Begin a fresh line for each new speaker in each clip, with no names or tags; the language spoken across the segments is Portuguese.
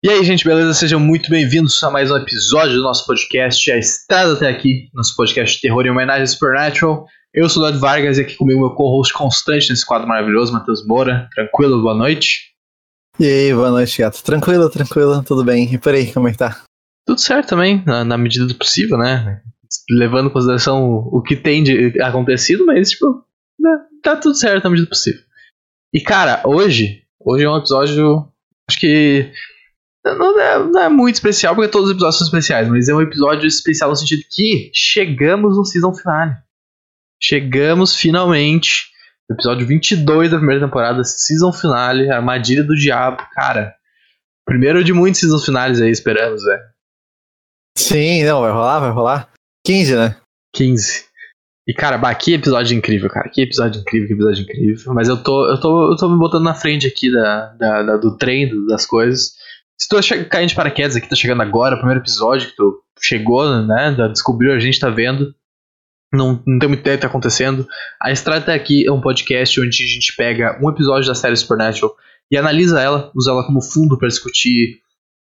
E aí, gente, beleza? Sejam muito bem-vindos a mais um episódio do nosso podcast, A Estrada até aqui, nosso podcast de terror em homenagem a Supernatural. Eu sou o Eduardo Vargas e aqui comigo meu co-host constante nesse quadro maravilhoso, Matheus Moura. Tranquilo, boa noite.
E aí, boa noite, gato. Tranquilo, tranquilo, tudo bem. E por aí, como é que tá?
Tudo certo também, na, na medida do possível, né? Levando em consideração o, o que tem de acontecido, mas, tipo, né, tá tudo certo na medida do possível. E, cara, hoje, hoje é um episódio, acho que não é, não é, muito especial, porque todos os episódios são especiais, mas é um episódio especial no sentido que chegamos no season finale. Chegamos finalmente no episódio 22 da primeira temporada, season finale, Armadilha do Diabo. Cara, primeiro de muitos season finales aí, esperamos, velho.
Sim, não, vai rolar, vai rolar. 15, né?
15. E, cara, bah, que episódio incrível, cara. Que episódio incrível, que episódio incrível. Mas eu tô, eu tô, eu tô me botando na frente aqui da, da, da do trem, das coisas. Se tu caindo de paraquedas aqui, tá chegando agora, o primeiro episódio que tu chegou, né? Descobriu, a gente tá vendo. Não, não tem muito ideia do que tá acontecendo. A Estrada até aqui é um podcast onde a gente pega um episódio da série Supernatural e analisa ela, usa ela como fundo para discutir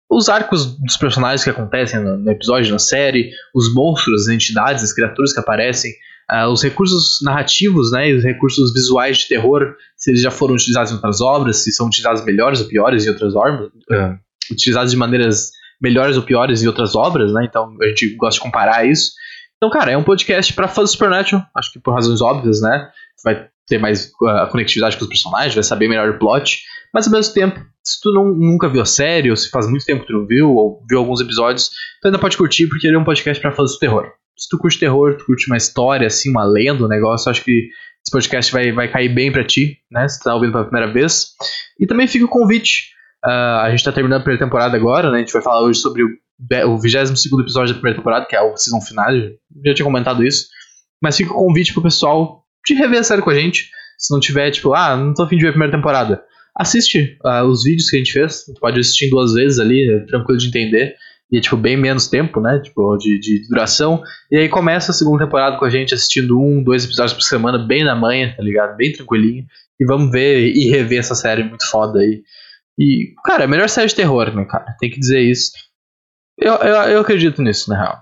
os arcos dos personagens que acontecem no, no, episódio, na série, os monstros, as entidades, as criaturas que aparecem, uh, os recursos narrativos, né, e os recursos visuais de terror, se eles já foram utilizados em outras obras, se são utilizados melhores ou piores em outras obras, uh, utilizados de maneiras melhores ou piores em outras obras, né? Então a gente gosta de comparar isso. Então, cara, é um podcast para fãs do Supernatural, acho que por razões óbvias, né? Vai ter mais uh, conectividade com os personagens, vai saber melhor o plot, mas ao mesmo tempo, se tu não, nunca viu a série, ou se faz muito tempo que tu não viu, ou viu alguns episódios, tu ainda pode curtir, porque ele é um podcast para fãs do terror. Se tu curte terror, tu curte uma história, assim, uma lenda, um negócio, acho que esse podcast vai, vai cair bem para ti, né? Se tu tá ouvindo pela primeira vez. E também fica o convite Uh, a gente tá terminando a primeira temporada agora, né? A gente vai falar hoje sobre o, o 22 episódio da primeira temporada, que é o season final. Já tinha comentado isso. Mas fica o convite pro pessoal de rever a série com a gente. Se não tiver, tipo, ah, não tô afim de ver a primeira temporada. Assiste uh, os vídeos que a gente fez. Tu pode assistir duas vezes ali, é tranquilo de entender. E é, tipo, bem menos tempo, né? Tipo, de, de duração. E aí começa a segunda temporada com a gente assistindo um, dois episódios por semana, bem na manhã, tá ligado? Bem tranquilinho. E vamos ver e rever essa série muito foda aí. E, cara, é a melhor série de terror, né, cara? Tem que dizer isso. Eu, eu, eu acredito nisso, na real.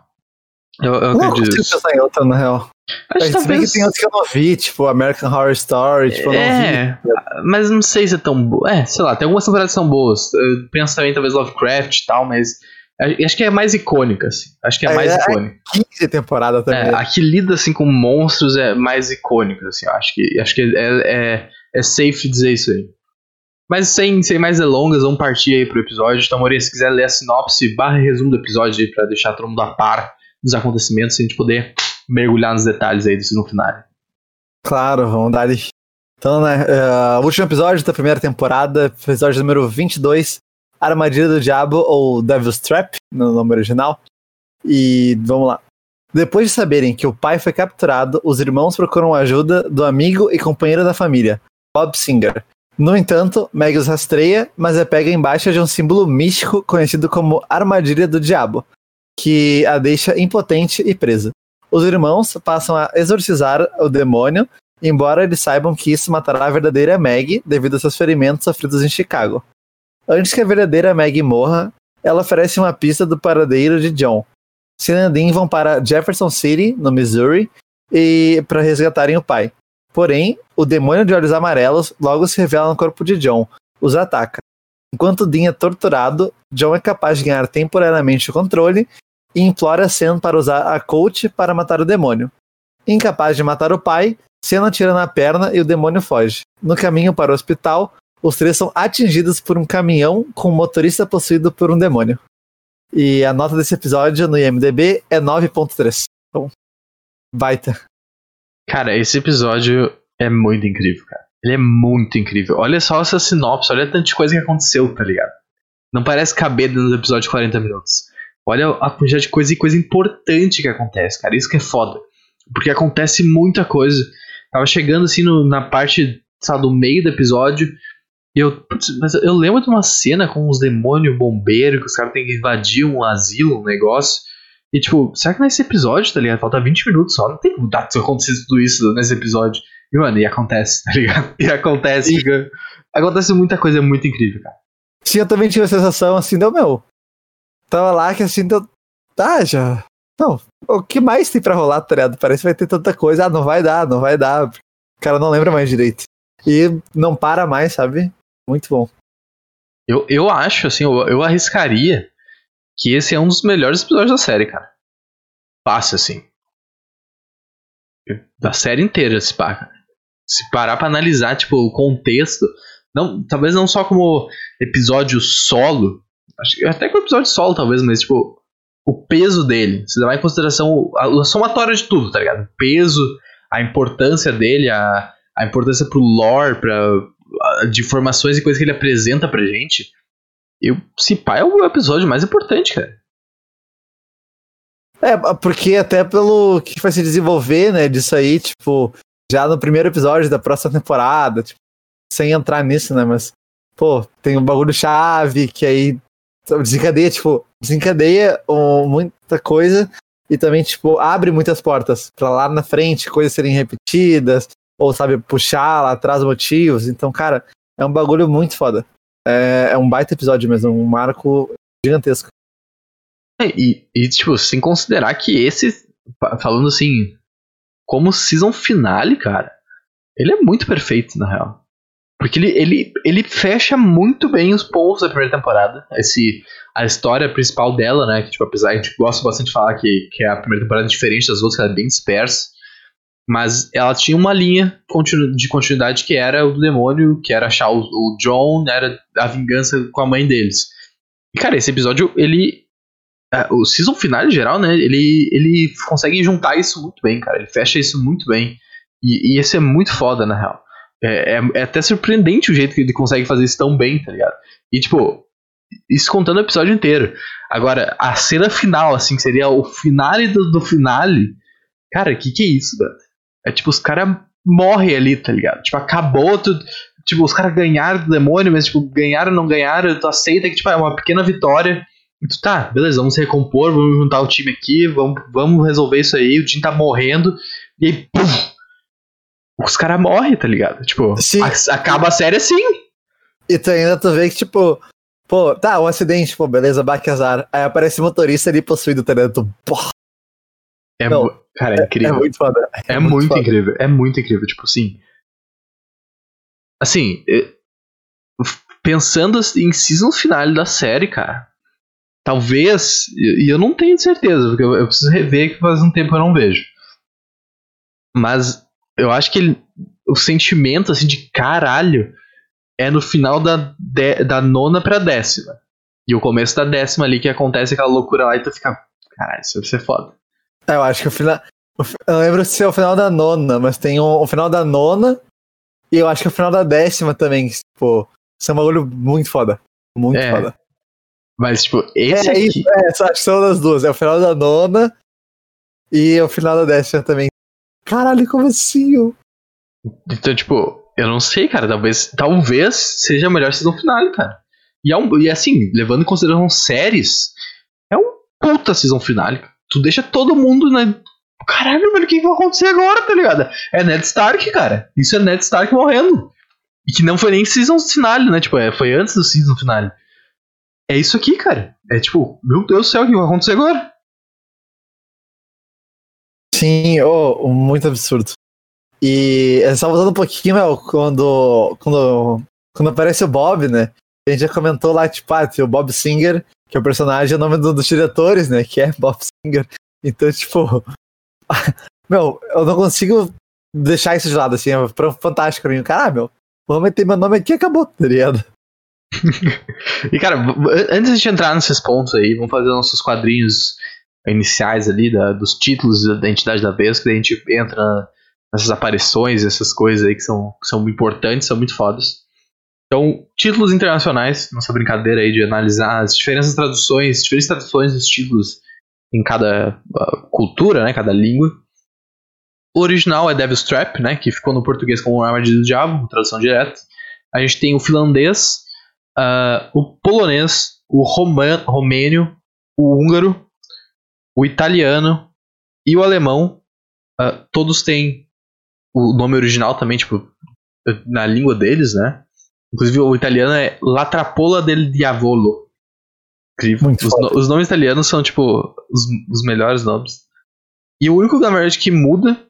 Eu, eu não acredito
nisso. pensar em outra, na real. Acho que talvez... tem outros que eu não vi, tipo American Horror Story, tipo,
é, mas não sei se é tão boa. É, sei lá, tem algumas temporadas que são boas. Eu penso também, talvez, Lovecraft e tal, mas acho que é mais icônica, assim. Acho que é, é mais é, icônica.
15 temporada também.
É, a que lida, assim, com monstros é mais icônica, assim. Acho que, acho que é, é, é safe dizer isso aí. Mas sem, sem mais delongas, vamos partir aí pro episódio. Então, Moreira, se quiser ler a sinopse barra resumo do episódio pra deixar todo mundo a par dos acontecimentos, a gente poder mergulhar nos detalhes aí do no final.
Claro, vamos dar Então, né, uh, último episódio da primeira temporada, episódio número 22, Armadilha do Diabo, ou Devil's Trap, no nome original. E vamos lá. Depois de saberem que o pai foi capturado, os irmãos procuram ajuda do amigo e companheiro da família, Bob Singer, no entanto, Meg os rastreia, mas é pega embaixo de um símbolo místico conhecido como Armadilha do Diabo, que a deixa impotente e presa. Os irmãos passam a exorcizar o demônio, embora eles saibam que isso matará a verdadeira Meg devido aos seus ferimentos sofridos em Chicago. Antes que a verdadeira Meg morra, ela oferece uma pista do paradeiro de John. Sin vão para Jefferson City, no Missouri, e para resgatarem o pai. Porém, o demônio de olhos amarelos logo se revela no corpo de John, os ataca. Enquanto Dean é torturado, John é capaz de ganhar temporariamente o controle e implora Sen para usar a coach para matar o demônio. Incapaz de matar o pai, Sen atira na perna e o demônio foge. No caminho para o hospital, os três são atingidos por um caminhão com um motorista possuído por um demônio. E a nota desse episódio no IMDB é 9.3. Então, baita.
Cara, esse episódio é muito incrível, cara. Ele é muito incrível. Olha só essa sinopse, olha tanta coisa que aconteceu, tá ligado? Não parece caber dentro do episódio de 40 minutos. Olha a quantidade de coisa e coisa importante que acontece, cara. Isso que é foda. Porque acontece muita coisa. Tava chegando assim no, na parte, sabe, do meio do episódio. E eu. Mas eu lembro de uma cena com uns demônios bombeiros que os caras têm que invadir um asilo, um negócio. E tipo, será que nesse episódio, tá ligado? Falta 20 minutos só. Não tem como dar acontecer tudo isso nesse episódio. E, mano, e acontece, tá ligado? E acontece, fica... Acontece muita coisa muito incrível, cara.
Sim, eu também tive a sensação assim, deu meu. Tava lá que assim, deu. Tá, já. Não, o que mais tem pra rolar, tá ligado? Parece que vai ter tanta coisa. Ah, não vai dar, não vai dar. O cara não lembra mais direito. E não para mais, sabe? Muito bom.
Eu, eu acho, assim, eu, eu arriscaria que esse é um dos melhores episódios da série, cara. Fácil, assim. Da série inteira, se pá, Se parar pra analisar, tipo, o contexto. Não, talvez não só como episódio solo. Acho, até como episódio solo, talvez, mas, tipo, o peso dele. Você levar em consideração a, a somatória de tudo, tá ligado? O peso, a importância dele, a, a importância pro lore, pra, a, de informações e coisas que ele apresenta pra gente. Eu, se pá, é o episódio mais importante, cara.
É, porque até pelo que vai se desenvolver, né, disso aí, tipo, já no primeiro episódio da próxima temporada, tipo, sem entrar nisso, né, mas, pô, tem um bagulho chave que aí desencadeia, tipo, desencadeia um, muita coisa e também, tipo, abre muitas portas para lá na frente, coisas serem repetidas, ou, sabe, puxar lá atrás motivos. Então, cara, é um bagulho muito foda. É, é um baita episódio mesmo, um marco gigantesco.
É, e, e, tipo, sem considerar que esse, falando assim, como season finale, cara, ele é muito perfeito, na real. Porque ele, ele, ele fecha muito bem os pontos da primeira temporada. Esse, a história principal dela, né? Que, tipo, apesar a gente gosta bastante de falar que, que a primeira temporada é diferente das outras, que ela é bem dispersa. Mas ela tinha uma linha de continuidade que era o do demônio, que era achar o, John, era a vingança com a mãe deles. E, cara, esse episódio, ele. É, o season final em geral, né? Ele, ele consegue juntar isso muito bem, cara. Ele fecha isso muito bem. E, e esse é muito foda, na real. É, é, é, até surpreendente o jeito que ele consegue fazer isso tão bem, tá ligado? E, tipo, isso contando o episódio inteiro. Agora, a cena final, assim, que seria o finale do, do finale. Cara, que que é isso, velho? É tipo, os caras morrem ali, tá ligado? Tipo, acabou tudo. Tipo, os caras ganharam do demônio, mas, tipo, ganharam ou não ganharam, tu aceita que, tipo, é uma pequena vitória. E tu, tá, beleza, vamos se recompor, vamos juntar o time aqui, vamos, vamos resolver isso aí, o time tá morrendo. E aí, pum, os caras morrem, tá ligado? Tipo, a, acaba a série assim.
E tu ainda tu vê que, tipo, pô, tá, um acidente, pô, beleza, baque azar. Aí aparece o motorista ali possuído, tá ligado? Tu,
É, Não, cara, é incrível.
É, é muito foda.
É, é muito, muito foda. incrível, é muito incrível, tipo assim. Assim, pensando em season final da série, cara, talvez, e eu não tenho certeza, porque eu, eu preciso rever que faz um tempo eu não vejo. Mas eu acho que ele, o sentimento assim de caralho é no final da, de, da nona pra décima. E o começo da décima ali que acontece aquela loucura lá e tu fica. Caralho, isso vai ser foda.
É, eu acho que o final. Eu lembro se é o final da nona, mas tem o, o, final da nona e eu acho que é o final da décima também. Tipo, isso é um bagulho muito foda. Muito é, foda.
Mas, tipo, esse
é,
aqui...
Isso, é, acho que são das duas. É o final da nona e o final da décima também. Caralho, como assim?
Então, tipo, eu não sei, cara. Talvez, talvez seja a melhor season final, cara. E, é um, e assim, levando em consideração séries, é um puta season final. Tu deixa todo mundo, né? Caralho, mano, o que vai acontecer agora, tá ligado? É Ned Stark, cara. Isso é Ned Stark morrendo. E que não foi nem season final, né? Tipo, é, foi antes do season final. É isso aqui, cara. É tipo, meu Deus do céu, o que vai acontecer agora?
Sim, oh, muito absurdo. E só voltando um pouquinho, meu, quando, quando, quando aparece o Bob, né? A gente já comentou lá, tipo, ah, o Bob Singer, que é o personagem, é o nome do, dos diretores, né? Que é Bob Singer. Então, tipo. meu, eu não consigo deixar isso de lado, assim, é fantástico pra mim. Cara, ah, meu, vou meter meu nome aqui e acabou, tá ligado?
e, cara, antes de entrar nesses pontos aí, vamos fazer nossos quadrinhos iniciais ali da, dos títulos da identidade da vez, que a gente entra nessas aparições, essas coisas aí que são, que são importantes, são muito fodas. Então, títulos internacionais, nossa brincadeira aí de analisar as diferentes traduções, diferentes traduções dos títulos em cada uh, cultura, né, cada língua. O original é Devil's Trap, né, que ficou no português como Armadilha do Diabo, tradução direta. A gente tem o finlandês, uh, o polonês, o romênio, o húngaro, o italiano e o alemão, uh, todos têm o nome original também, tipo, na língua deles, né? Inclusive o italiano é La Trappola del Diavolo. Incrível.
Muito
Os, no- os nomes italianos são, tipo, os, os melhores nomes. E o único, na verdade, que muda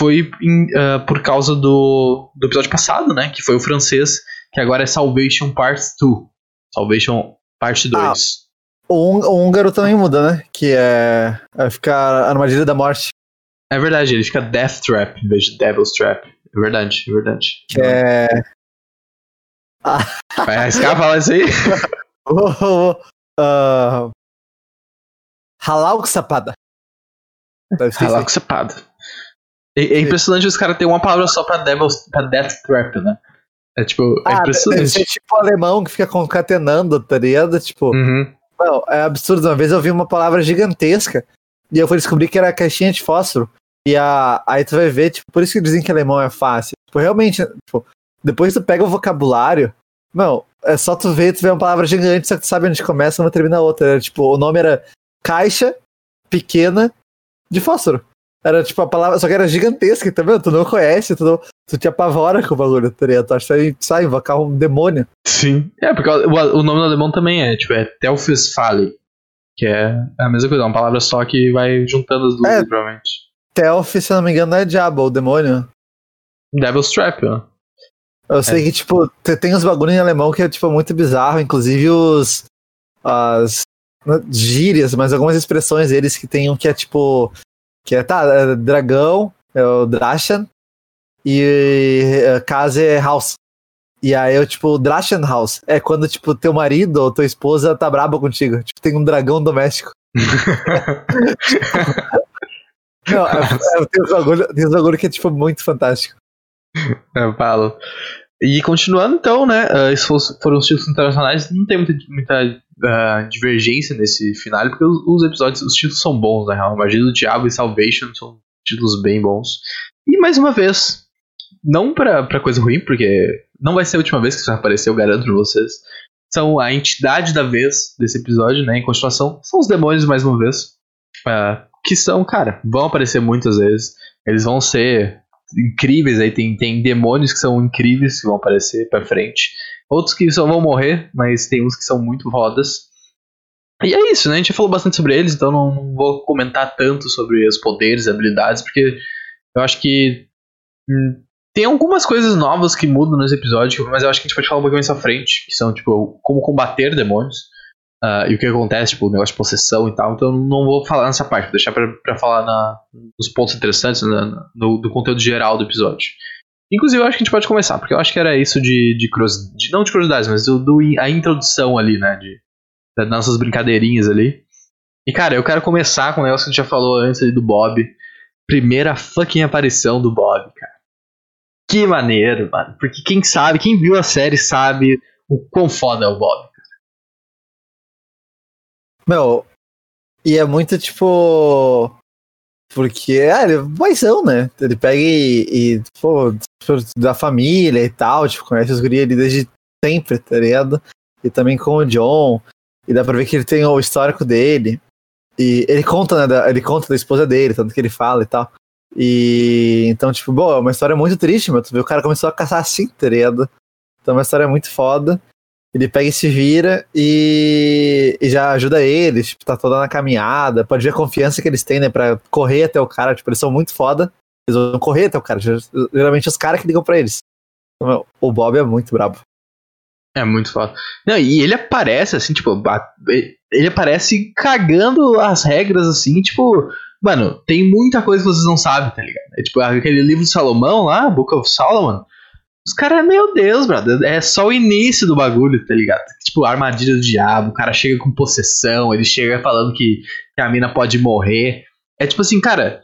foi em, ah, por causa do, do episódio passado, né? Que foi o francês, que agora é Salvation Part 2. Salvation Parte 2.
O, hún- o húngaro também muda, né? Que é, é ficar a armadilha da morte.
É verdade, ele fica Death Trap em vez de Devil's Trap. É verdade, é verdade.
Que é.
Vai arriscar falar isso aí?
uh, Halal Sapada. Isso
com sapado. É, é impressionante os caras terem uma palavra só pra, Devil's, pra Death Trap, né? É tipo, é
Ah,
impressionante.
ser tipo alemão que fica concatenando, tá ligado? Tipo,
Uhum.
não, é absurdo. Uma vez eu vi uma palavra gigantesca e eu fui descobrir que era a caixinha de fósforo. E a, aí tu vai ver, tipo, por isso que dizem que alemão é fácil. Tipo, realmente, tipo, depois tu pega o vocabulário, não, é só tu ver, tu vê uma palavra gigante, só que tu sabe onde começa, uma termina a outra. Era, tipo, o nome era caixa pequena de fósforo. Era tipo a palavra, só que era gigantesca, tá vendo? Tu não conhece, tu, não, tu te apavora com o bagulho, tá ligado? Tu acha que sai, invocar um demônio.
Sim. É, porque o, o nome do alemão também é, tipo, é Telfisfale. Que é a mesma coisa, é uma palavra só que vai juntando as duas,
É.
provavelmente.
Telf, se eu não me engano, é diabo, o demônio.
Devil's Trap, né?
Eu sei que, tipo, te- tem uns bagulho em alemão que é, tipo, muito bizarro, inclusive os. As não, gírias, mas algumas expressões deles que tem um que é tipo. Que é, tá, é dragão, é o Drachen, e é, casa é house. E aí eu, tipo, Drachen House é quando, tipo, teu marido ou tua esposa tá braba contigo. Tipo, tem um dragão doméstico. Não, é, é, tem, uns bagulho, tem bagulho que é, tipo, muito fantástico.
Eu falo. E continuando então, né? ah, esses foram os títulos internacionais. Não tem muita, muita ah, divergência nesse final, porque os, os episódios, os títulos são bons, na real. Magia do Diabo e Salvation são títulos bem bons. E mais uma vez, não pra, pra coisa ruim, porque não vai ser a última vez que isso vai aparecer, eu garanto pra vocês. São a entidade da vez desse episódio, né? Em continuação, são os demônios mais uma vez. ah, que são, cara, vão aparecer muitas vezes. Eles vão ser incríveis aí, tem, tem demônios que são incríveis que vão aparecer pra frente. Outros que só vão morrer, mas tem uns que são muito fodas. E é isso, né? A gente já falou bastante sobre eles, então não, não vou comentar tanto sobre os poderes, habilidades, porque eu acho que hum, tem algumas coisas novas que mudam nesse episódio, mas eu acho que a gente pode falar um pouquinho mais à frente, que são, tipo, como combater demônios. Ah, e o que acontece, tipo, o negócio de possessão e tal. Então não vou falar nessa parte, vou deixar pra, pra falar na, nos pontos interessantes, na- na- no, do conteúdo geral do episódio. Inclusive, eu acho que a gente pode começar, porque eu acho que era isso de, de, curiosi- de- não de curiosidades, mas do, do- a introdução ali, né, de, das nossas brincadeirinhas ali. E, cara, eu quero começar com o negócio que a gente já falou antes ali do Bob. Primeira fucking aparição do Bob, cara. Que maneiro, mano. Porque quem sabe, quem viu a série sabe o quão foda é o Bob.
Meu, e é muito tipo. Porque, ah, ele é né? Ele pega e, e pô, da família e tal, tipo, conhece os guri ali desde sempre, tá ligado? E também com o John. E dá pra ver que ele tem o histórico dele. E ele conta, né? da- ele conta da esposa dele, tanto que ele fala e tal. E então, tipo, bom, é uma história muito triste, meu. Tu vê o cara começou a caçar assim, tá ligado? Então é uma história muito foda. Ele pega e se vira e, e já ajuda eles, tipo, tá toda na caminhada. Pode ver a confiança que eles têm, né, pra correr até o cara. Tipo, eles são muito foda. Eles vão correr até o cara. Ger- Geralmente os caras que ligam pra eles. Então, o Bob é muito brabo.
É muito foda. Não, e ele aparece assim, tipo, ele aparece cagando as regras assim, tipo, mano, tem muita coisa que vocês não sabem, tá ligado? É tipo aquele livro de Salomão lá, Book of Solomon. Os caras, meu Deus, brother, é só o início do bagulho, tá ligado? Tipo, armadilha do diabo, o cara chega com possessão, ele chega falando que, que a mina pode morrer. É tipo assim, cara,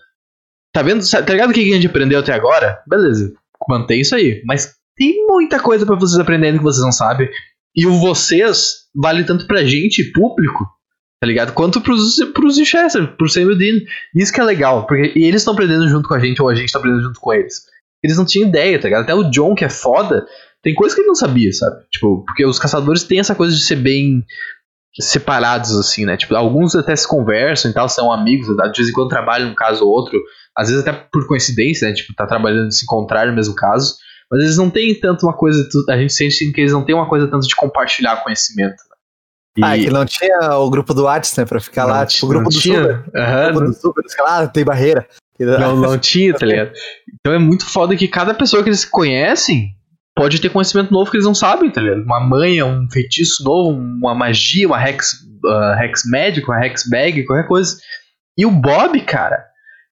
tá vendo? Tá ligado o que a gente aprendeu até agora? Beleza, mantém isso aí. Mas tem muita coisa pra vocês aprenderem que vocês não sabem. E o vocês vale tanto pra gente, público, tá ligado? Quanto pros, pros Winchester, pro Sam o Dean. Isso que é legal, porque eles estão aprendendo junto com a gente, ou a gente tá aprendendo junto com eles. Eles não tinham ideia, tá ligado? Até o John, que é foda, tem coisa que ele não sabia, sabe? Tipo, porque os caçadores têm essa coisa de ser bem separados, assim, né? Tipo, alguns até se conversam e tal, são amigos, de vez em quando trabalham um caso ou outro, às vezes até por coincidência, né? Tipo, tá trabalhando e se encontrar no mesmo caso. Mas eles não têm tanto uma coisa. A gente sente que eles não têm uma coisa tanto de compartilhar conhecimento.
Né? Ah, é que não tinha o grupo do WhatsApp, né? Pra ficar não, lá, tipo, o grupo do
tinha.
Super. Uhum. O grupo do Super, caras, ah, tem barreira.
Não, não tinha, tá ligado? Então é muito foda que cada pessoa que eles conhecem pode ter conhecimento novo que eles não sabem, tá ligado? Uma manha, um feitiço novo, uma magia, uma hex, uh, hex médico, uma hex bag, qualquer coisa. E o Bob, cara,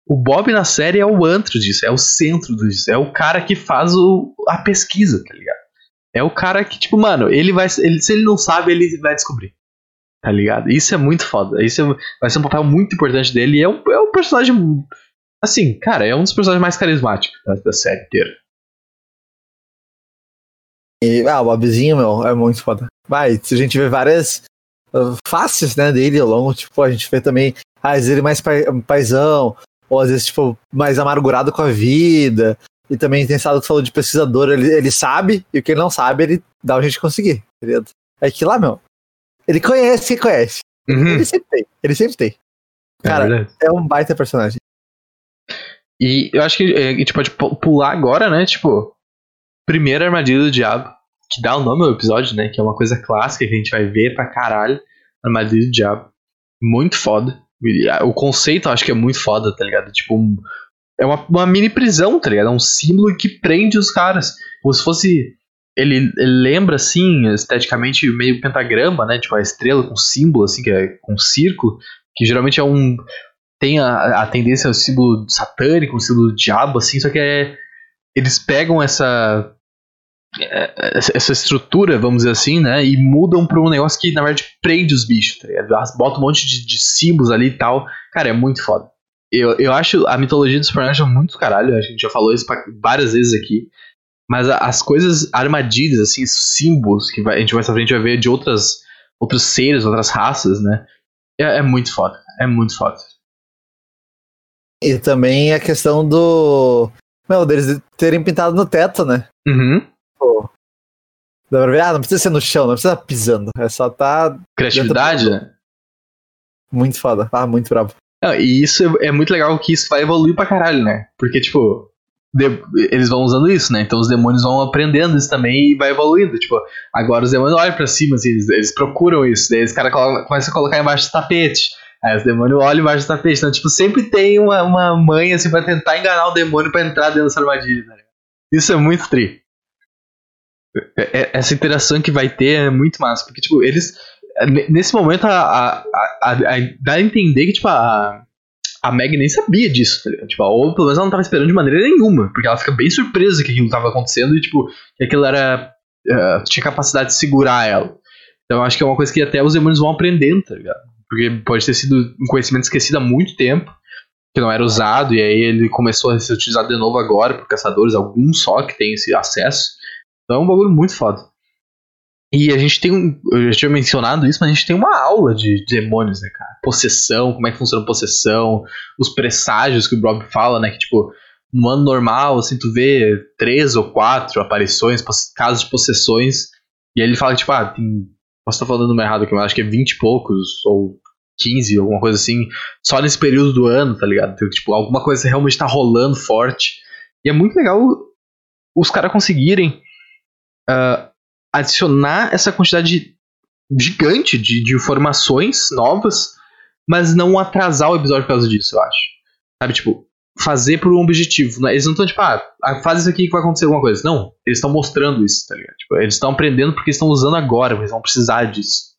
o Bob na série é o antro disso, é o centro disso, é o cara que faz o, a pesquisa, tá ligado? É o cara que, tipo, mano, ele vai. Ele, se ele não sabe, ele vai descobrir. Tá ligado? Isso é muito foda. Isso é, vai ser um papel muito importante dele. E é um, é um personagem. Assim, cara, é um dos personagens mais carismáticos da, da série inteira.
E, ah, o Bobzinho, meu, é muito foda. Vai, a gente vê várias uh, faces, né, dele ao longo, tipo, a gente vê também, às vezes ele mais paisão, ou às vezes, tipo, mais amargurado com a vida, e também tem esse lado que falou de pesquisador, ele, ele sabe, e o que ele não sabe, ele dá um jeito de conseguir, tá É que lá, meu, ele conhece quem conhece. Uhum. Ele sempre tem, ele sempre tem. É Cara, é, é um baita personagem.
E eu acho que a gente pode pular agora, né, tipo, primeira armadilha do diabo, que dá o nome ao episódio, né? Que é uma coisa clássica que a gente vai ver pra caralho. Armadilha do diabo. Muito foda. O conceito eu acho que é muito foda, tá ligado? Tipo, um, é uma, uma mini prisão, tá ligado? É um símbolo que prende os caras. Como se fosse. Ele, ele, lembra, assim, esteticamente, meio pentagrama, né? Tipo, a estrela com símbolo, assim, que é com um círculo, que geralmente é um. Tem a, a tendência ao símbolo satânico, o símbolo do diabo, assim, só que é. Eles pegam essa é, essa estrutura, vamos dizer assim, né? E mudam pra um negócio que, na verdade, prende os bichos, tá? Bota um monte de, de símbolos ali e tal. Cara, é muito foda. Eu, eu acho a mitologia dos personagens muito caralho. A gente já falou isso várias vezes aqui. Mas as coisas, armadilhas, assim, símbolos que vai, a gente mais pra frente vai ver de outras, outros seres, outras raças, né? É, é muito foda. É muito foda.
E também a questão do. Meu, deles terem pintado no teto, né?
Uhum.
Dá pra ver? Ah, não precisa ser no chão, não precisa estar pisando. É só tá.
Criatividade, né?
Muito foda. Ah, muito bravo.
Não, e isso é, é, muito legal que isso vai evoluir pra caralho, né? Porque, tipo, de, eles vão usando isso, né? Então os demônios vão aprendendo isso também e vai evoluindo. Tipo, agora os demônios olham pra cima, assim, eles, eles procuram isso. Daí os caras começam a colocar embaixo do tapete. Aí os demônios olham embaixo do tapete. Então, tipo, sempre tem uma, uma mãe, assim, pra tentar enganar o demônio pra entrar dentro dessa armadilha, né? Isso é muito tri. É, é, essa interação que vai ter é muito massa, porque, tipo, eles. Nesse momento, a, a, a, a dá a entender que, tipo, a, a Meg nem sabia disso, tá? Tipo, ou pelo menos ela não tava esperando de maneira nenhuma, porque ela fica bem surpresa que aquilo tava acontecendo e, tipo, que aquilo era. Uh, tinha capacidade de segurar ela. Então, acho que é uma coisa que até os demônios vão aprendendo, tá ligado? Porque pode ter sido um conhecimento esquecido há muito tempo, que não era usado, e aí ele começou a ser utilizado de novo agora por caçadores, alguns só que tem esse acesso. Então é um bagulho muito foda. E a gente tem um. Eu já tinha mencionado isso, mas a gente tem uma aula de demônios, né, cara? Possessão, como é que funciona a possessão, os presságios que o Bob fala, né? Que, tipo, no ano normal, assim, tu vê três ou quatro aparições, casos de possessões. E aí ele fala tipo, ah, tem. Posso estar falando errado aqui, mas acho que é 20 e poucos, ou 15, alguma coisa assim, só nesse período do ano, tá ligado? Então, tipo, alguma coisa realmente tá rolando forte. E é muito legal os caras conseguirem uh, adicionar essa quantidade gigante de, de, informações novas, mas não atrasar o episódio por causa disso, eu acho. Sabe, tipo, fazer por um objetivo. Né? Eles não estão, tipo, ah, faz isso aqui que vai acontecer alguma coisa. Não, eles estão mostrando isso, tá ligado? Tipo, eles estão aprendendo porque estão usando agora, eles vão precisar disso.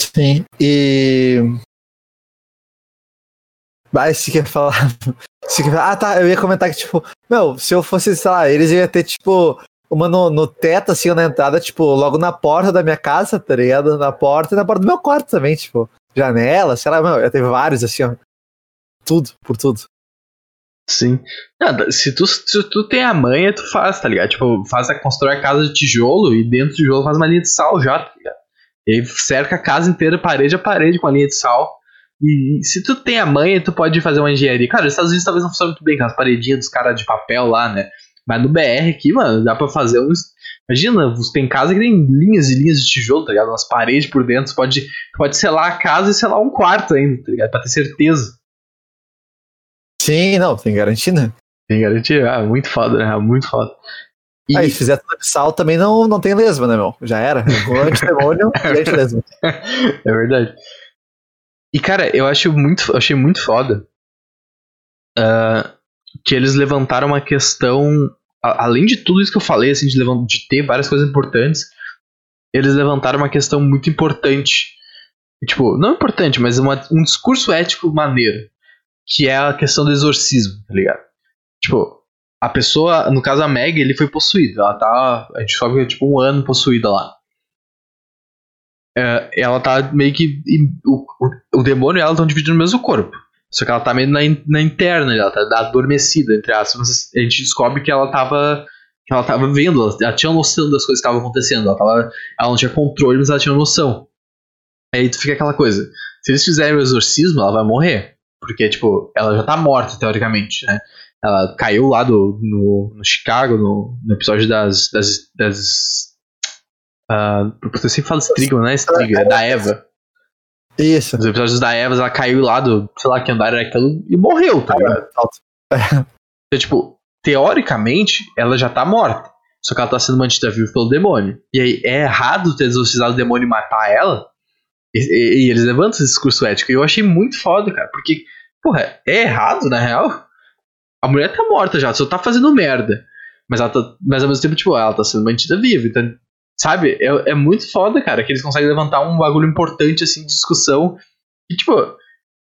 Sim, e. Vai, se quer falar. Se quer falar. Ah, tá. Eu ia comentar que, tipo, meu, se eu fosse, sei lá, eles iam ter, tipo, uma no, no teto, assim, na entrada, tipo, logo na porta da minha casa, tá ligado? Na porta e na porta do meu quarto também, tipo, janela, sei lá, meu, ia ter vários, assim, ó. Tudo, por tudo.
Sim. Não, se, tu, se tu tem a manha, tu faz, tá ligado? Tipo, faz a constrói a casa de tijolo e dentro do tijolo faz uma linha de sal já, tá ligado? E cerca a casa inteira, parede a parede com a linha de sal. E se tu tem a manha, tu pode fazer uma engenharia. Cara, os Estados Unidos talvez não funcione muito bem, com as paredinhas dos caras de papel lá, né? Mas no BR aqui, mano, dá pra fazer uns. Imagina, tem casa que tem linhas e linhas de tijolo, tá ligado? Umas paredes por dentro. Você pode, pode selar a casa e selar um quarto ainda, tá ligado? Pra ter certeza.
Sim, não, tem garantia, né?
Tem garantia. Ah, muito foda, né? Muito foda.
E... Aí, se fizer tudo sal, também não, não tem lesma, né, meu? Já era. O antidemônio e anti-lesma.
É verdade. E, cara, eu acho muito, achei muito foda uh, que eles levantaram uma questão. Além de tudo isso que eu falei, assim, de, de ter várias coisas importantes, eles levantaram uma questão muito importante. Tipo, não importante, mas uma, um discurso ético maneiro. Que é a questão do exorcismo, tá ligado? Tipo, a pessoa, no caso a Meg, ele foi possuído. Ela tá. A gente sabe que é tipo um ano possuída lá. É, ela tá meio que. O, o, o demônio e ela estão dividindo no mesmo corpo. Só que ela tá meio na, na interna, ela tá adormecida, entre aspas. A gente descobre que ela tava. Que ela tava vendo, ela, ela tinha noção das coisas que estavam acontecendo. Ela, tava, ela não tinha controle, mas ela tinha noção. Aí tu fica aquela coisa. Se eles fizerem o exorcismo, ela vai morrer. Porque, tipo, ela já tá morta, teoricamente, né? Ela caiu lá do, no, no Chicago, no, no episódio das. das, das uh, você sempre fala Strigo, não é Strigo, é da Eva.
Isso.
Nos episódios da Eva, ela caiu lá do, sei lá, que andar era aquilo e morreu, tá ligado? então, tipo, teoricamente, ela já tá morta. Só que ela tá sendo mantida viva pelo demônio. E aí, é errado ter exorcizado o demônio e matar ela? E, e, e eles levantam esse discurso ético. E eu achei muito foda, cara. Porque, porra, é errado, na real a mulher tá morta já, só tá fazendo merda. Mas, ela tá, mas ao mesmo tempo, tipo, ela tá sendo mantida viva. Então, sabe? É, é muito foda, cara, que eles conseguem levantar um bagulho importante, assim, de discussão. E, tipo,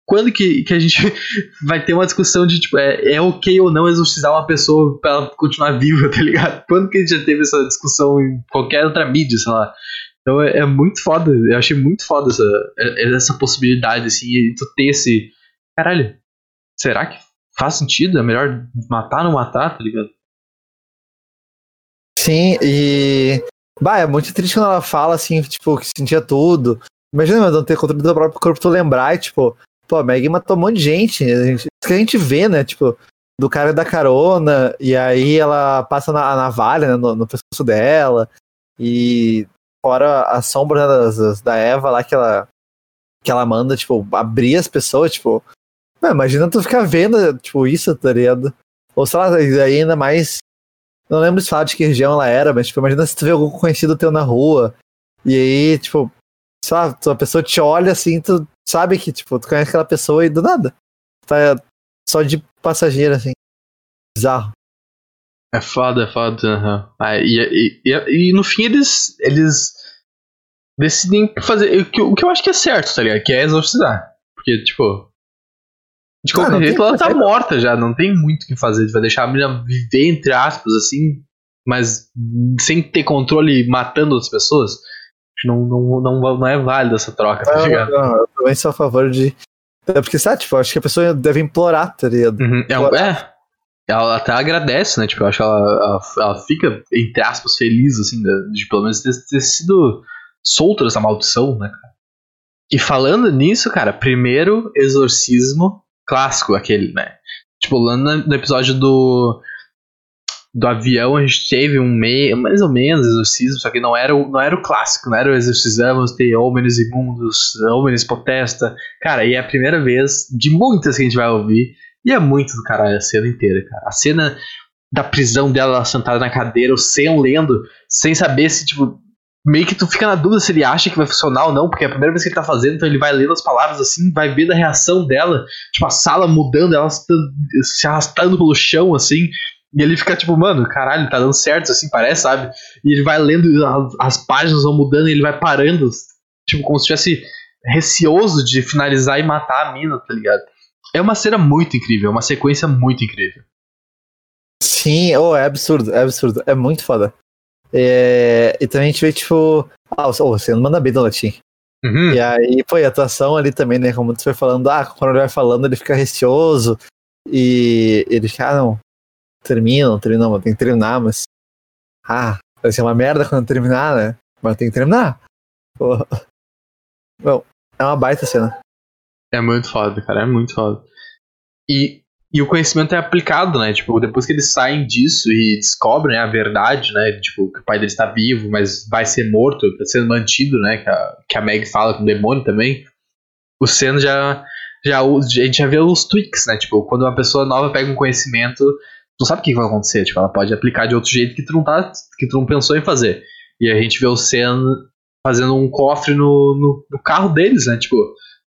quando que, que a gente vai ter uma discussão de, tipo, é, é ok ou não exorcizar uma pessoa pra ela continuar viva, tá ligado? Quando que a gente já teve essa discussão em qualquer outra mídia, sei lá? Então é, é muito foda, eu achei muito foda essa, é, essa possibilidade, assim, e tu ter esse. Caralho, será que faz sentido, é melhor matar ou não matar, tá ligado?
Sim, e. Bah, é muito triste quando ela fala assim, tipo, que sentia tudo. Imagina, mas não ter controle do próprio corpo, tu lembrar e, tipo, pô, a Maggie matou um monte de gente. A gente. Isso que a gente vê, né? Tipo, do cara da carona, e aí ela passa na, a navalha né, no, no pescoço dela, e fora a sombra né, das, da Eva lá que ela, que ela manda, tipo, abrir as pessoas, tipo, não, imagina tu ficar vendo, tipo, isso, tá ligado? Ou sei lá, ainda mais. Não lembro se falar de que região ela era, mas, tipo, imagina se tu vê algum conhecido teu na rua. E aí, tipo, lá, a pessoa te olha assim, tu sabe que, tipo, tu conhece aquela pessoa e do nada. Tá só de passageiro, assim. Bizarro.
É foda, é foda. Uhum. Ah, e, e, e, e, no fim eles. Eles decidem fazer o que, o que eu acho que é certo, tá ligado? Que é exorcizar. Porque, tipo, de qualquer jeito, ela tá morta já, não tem muito o que fazer. Vai deixar a menina viver, entre aspas, assim, mas sem ter controle matando outras pessoas. Não, não, não, não é válido essa troca, tá ligado?
Não, não, eu também sou a favor de. É porque, sabe, tipo, acho que a pessoa deve implorar, tá ligado?
Uhum. É, é, ela até agradece, né? Tipo, eu acho que ela, ela, ela fica, entre aspas, feliz, assim, de, de pelo menos ter, ter sido solta dessa maldição, né, cara? E falando nisso, cara, primeiro exorcismo clássico aquele, né? Tipo, lá no episódio do do avião a gente teve um meio, mais ou menos exorcismo, só que não era o, não era o clássico, não era o exorcizamos, tem homens imundos, homens protesta. Cara, e é a primeira vez de muitas que a gente vai ouvir, e é muito do caralho a cena inteira, cara. A cena da prisão dela sentada na cadeira, o Sam lendo, sem saber se, tipo, meio que tu fica na dúvida se ele acha que vai funcionar ou não, porque é a primeira vez que ele tá fazendo, então ele vai lendo as palavras assim, vai ver da reação dela, tipo, a sala mudando, ela se arrastando pelo chão, assim, e ele fica tipo, mano, caralho, tá dando certo, assim, parece, sabe? E ele vai lendo, as páginas vão mudando e ele vai parando, tipo, como se estivesse receoso de finalizar e matar a mina, tá ligado? É uma cena muito incrível, é uma sequência muito incrível.
Sim, oh, é absurdo, é absurdo, é muito foda. É, e também a gente vê, tipo, ah, você não manda bem do latim. Uhum. E aí, pô, a atuação ali também, né? Como você foi falando, ah, quando ele vai falando, ele fica receoso. E ele fica, ah, não, termina, não termina, não, tem que terminar, mas. Ah, vai ser uma merda quando terminar, né? Mas tem que terminar. Pô. Bom, é uma baita cena.
É muito foda, cara, é muito foda. E e o conhecimento é aplicado, né? Tipo, depois que eles saem disso e descobrem a verdade, né? Tipo, que o pai dele está vivo, mas vai ser morto, está sendo mantido, né? Que a, que a Meg fala com o demônio também. O Sen já, já. A gente já vê os tweaks, né? Tipo, quando uma pessoa nova pega um conhecimento, não sabe o que vai acontecer. Tipo, ela pode aplicar de outro jeito que tu não, tá, que tu não pensou em fazer. E a gente vê o Sen fazendo um cofre no, no, no carro deles, né? Tipo,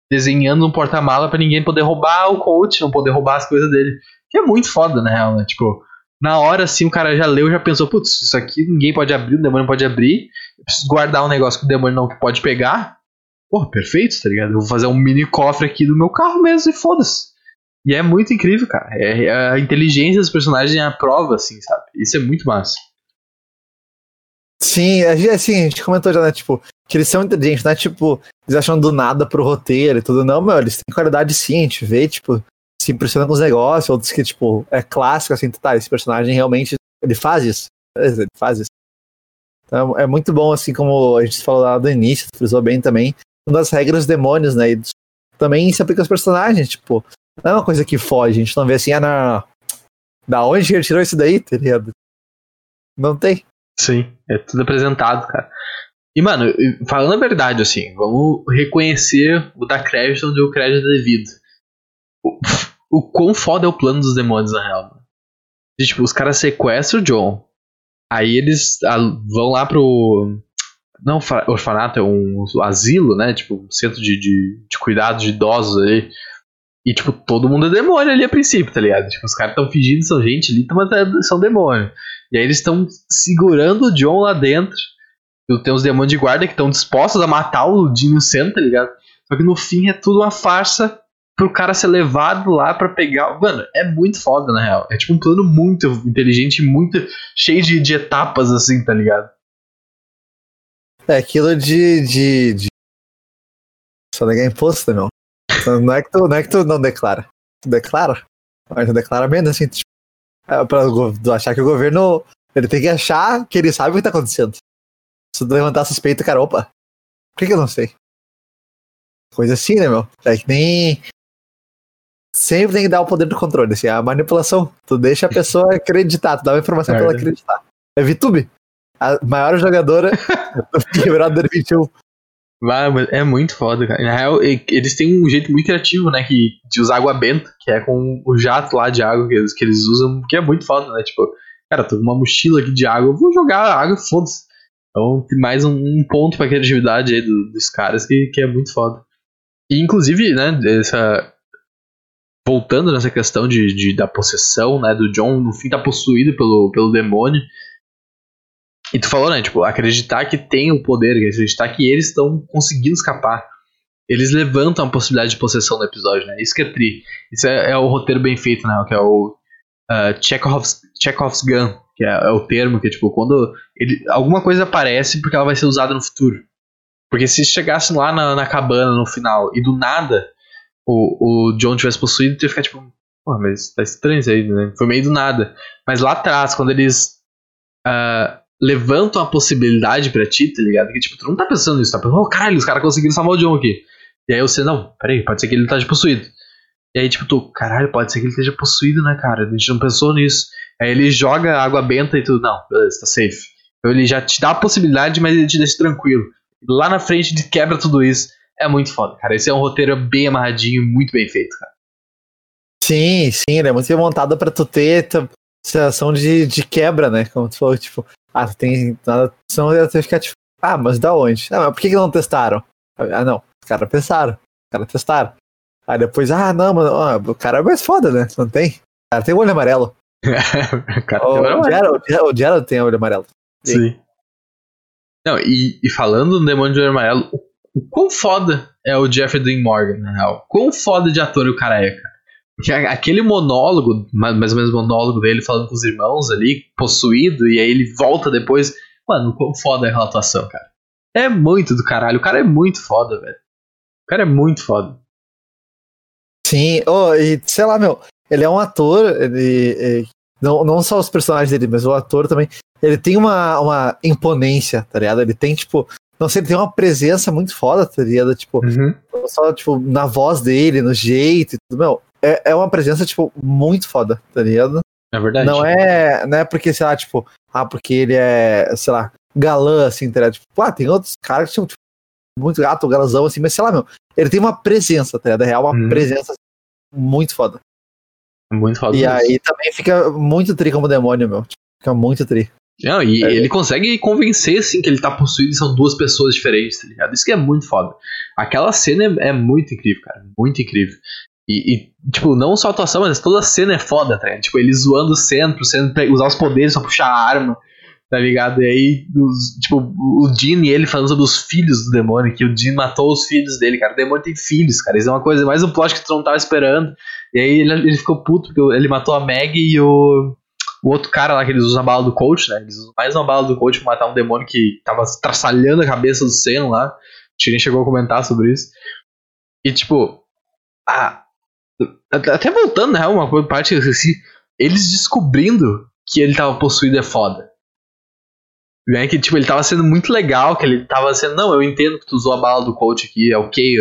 desenhando um porta-mala para ninguém poder roubar o coach, não poder roubar as coisas dele. Que é muito foda, na real, né? Tipo, na hora assim o cara já leu, já pensou, putz, isso aqui ninguém pode abrir, o demônio pode abrir. Eu preciso guardar um negócio que o demônio não pode pegar. Porra, perfeito, tá ligado? Eu vou fazer um mini cofre aqui do meu carro mesmo e foda-se. E é muito incrível, cara. É, é a inteligência dos personagens é a prova, assim, sabe? Isso é muito massa.
Sim, assim, a gente comentou já, né? Tipo, que eles são inteligentes, não é tipo, eles acham do nada pro roteiro e tudo. Não, meu, eles têm qualidade sim, a gente vê, tipo, se impressiona com os negócios, outros que, tipo, é clássico, assim, tá, esse personagem realmente, ele faz isso. Ele faz isso. Então, é muito bom, assim, como a gente falou lá do início, frisou bem também, uma das regras demônios, né? E também se aplica aos personagens, tipo, não é uma coisa que foge, a gente não vê assim, ah, não, não, não. Da onde ele tirou isso daí, tá ligado? Não tem.
Sim, é tudo apresentado, cara. E, mano, falando a verdade, assim, vamos reconhecer o da crédito onde o crédito é devido. O, o quão foda é o plano dos demônios, na real. E, tipo, os caras sequestram o John. Aí eles vão lá pro. Não, orfanato, é um asilo, né? Tipo, um centro de, de, de cuidados de idosos aí. E, tipo, todo mundo é demônio ali a princípio, tá ligado? Tipo, os caras estão fingindo que são gente ali, mas é, são demônio. E aí eles estão segurando o John lá dentro. Tem os demônios de guarda que estão dispostos a matar o Dino Sen, tá ligado? Só que no fim é tudo uma farsa pro cara ser levado lá para pegar. Mano, é muito foda, na real. É tipo um plano muito inteligente, muito cheio de, de etapas, assim, tá ligado?
É aquilo de. de, de... Só negar imposto, não. Não é, que tu, não é que tu não declara. Tu declara. Mas tu declara menos, assim. Tipo, é pra achar que o governo. Ele tem que achar que ele sabe o que tá acontecendo. Se tu levantar suspeita, cara, opa. Por que, que eu não sei? Coisa assim, né, meu? É que nem. Sempre tem que dar o poder do controle, assim, a manipulação. Tu deixa a pessoa acreditar, tu dá uma informação é. pra ela acreditar. É VTube, a maior jogadora do Big Brother 21.
É muito foda, cara. Na real, eles têm um jeito muito criativo, né? Que, de usar água benta, que é com o jato lá de água que eles, que eles usam, que é muito foda, né? Tipo, cara, tô com uma mochila aqui de água, eu vou jogar água e foda-se. Então mais um, um ponto pra criatividade aí do, dos caras que, que é muito foda. E inclusive, né, essa. Voltando nessa questão de, de, da possessão, né, do John no fim tá possuído pelo, pelo demônio. E tu falou, né? Tipo, acreditar que tem o poder, acreditar que eles estão conseguindo escapar. Eles levantam a possibilidade de possessão no episódio, né? Isso que é tri. Isso é, é o roteiro bem feito, né? Que é o uh, Chekhov's, Chekhov's Gun, que é, é, o termo que, tipo, quando ele, alguma coisa aparece porque ela vai ser usada no futuro. Porque se chegasse lá na, na cabana no final e do nada o, o John tivesse possuído, tu ia ficar tipo, pô, mas tá estranho isso aí, né? Foi meio do nada. Mas lá atrás, quando eles. Uh, levantam a possibilidade pra ti, tá ligado? Que tipo, tu não tá pensando nisso, tá pensando, oh caralho, os caras conseguiram salvar o John aqui. E aí você, não, peraí, pode ser que ele esteja possuído. E aí, tipo, tu, caralho, pode ser que ele esteja possuído, né, cara? A gente não pensou nisso. Aí ele joga água benta e tudo, não, beleza, tá safe. Então ele já te dá a possibilidade, mas ele te deixa tranquilo. Lá na frente ele quebra tudo isso. É muito foda, cara. Esse é um roteiro bem amarradinho, muito bem feito, cara.
Sim, sim, ele é muito bem montado pra tu ter sensação de, de quebra, né? Como tu falou, tipo, ah, tem. Senão ia ficar tipo, ah, mas da onde? Ah, mas por que, que não testaram? Ah, não. Os caras pensaram. Os caras testaram. Aí depois, ah, não, mano, ah, o cara é mais foda, né? Não tem? O cara tem o olho amarelo. o, cara o, tem olho Gerald, o Gerald tem olho amarelo.
Sim. Sim. Não, e, e falando no Demônio de Olho Amarelo, o, o quão foda é o Jeffrey Dean Morgan, na real? Quão foda de ator o cara é, cara? Porque aquele monólogo, mais ou menos monólogo dele falando com os irmãos ali, possuído, e aí ele volta depois. Mano, quão foda é aquela atuação, cara. É muito do caralho. O cara é muito foda, velho. O cara é muito foda.
Sim, oh, e sei lá, meu, ele é um ator, ele, ele, não, não só os personagens dele, mas o ator também. Ele tem uma, uma imponência, tá ligado? Ele tem, tipo, não sei, ele tem uma presença muito foda, tá ligado? Tipo, uhum. só, tipo, na voz dele, no jeito e tudo, meu é, é uma presença, tipo, muito foda, tá ligado?
É verdade.
Não é, não é porque, sei lá, tipo, ah, porque ele é, sei lá, galã, assim, tá ligado? Tipo, ah, tem outros caras que são, tipo, muito gato, galãzão, assim, mas sei lá, meu, ele tem uma presença, tá ligado? É real, uma hum. presença muito foda.
Muito foda.
E
isso.
aí também fica muito tri como demônio, meu. Fica muito tri.
Não, e
É.
ele consegue convencer, assim, que ele tá possuído e são duas pessoas diferentes, tá ligado? Isso que é muito foda. Aquela cena é, é muito incrível, cara. Muito incrível. E, e, tipo, não só a atuação, mas toda a cena é foda, tá ligado? Tipo, ele zoando o Sen, pro Sen pe- usar os poderes pra puxar a arma, tá ligado? E aí, os- tipo, o Jean e ele falando sobre os filhos do demônio, que o Jean matou os filhos dele, cara. O demônio tem filhos, cara. Isso é uma coisa, mais um plot que tu não tava esperando. E aí ele, ele ficou puto, porque ele matou a Meg e o o outro cara lá que eles usam a bala do coach, né? Eles usam mais uma bala do coach pra matar um demônio que tava traçalhando a cabeça do Sen lá. O Tirin chegou a comentar sobre isso. E tipo. Ah, até voltando, real, uma parte que eu esqueci. Eles descobrindo que ele tava possuído é foda. Né? Que tipo, ele tava sendo muito legal, que ele tava sendo. Não, eu entendo que tu usou a bala do coach aqui, é ok,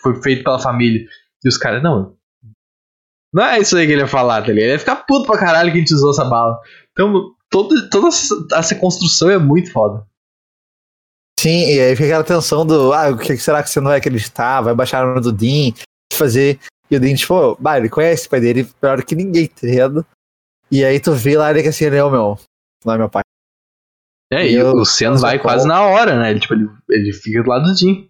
foi feito pela família. E os caras, não, não é isso aí que ele ia falar, tá ligado? Ele ia ficar puto pra caralho que a gente usou essa bala. Então, todo, toda essa, construção é muito foda.
Sim, e aí fica aquela tensão do, ah, o que será que você não vai acreditar? Vai baixar a arma do Dean, fazer. E o Dean, tipo, bah, ele conhece o pai dele pior que ninguém, tá ligado? E aí tu vê lá ele que assim, ele é o meu, não é meu pai.
É, e
Eu-
o Sen
eu
vai
sou
quase na hora, né? Ele, tipo, ele, ele fica do lado do Jim.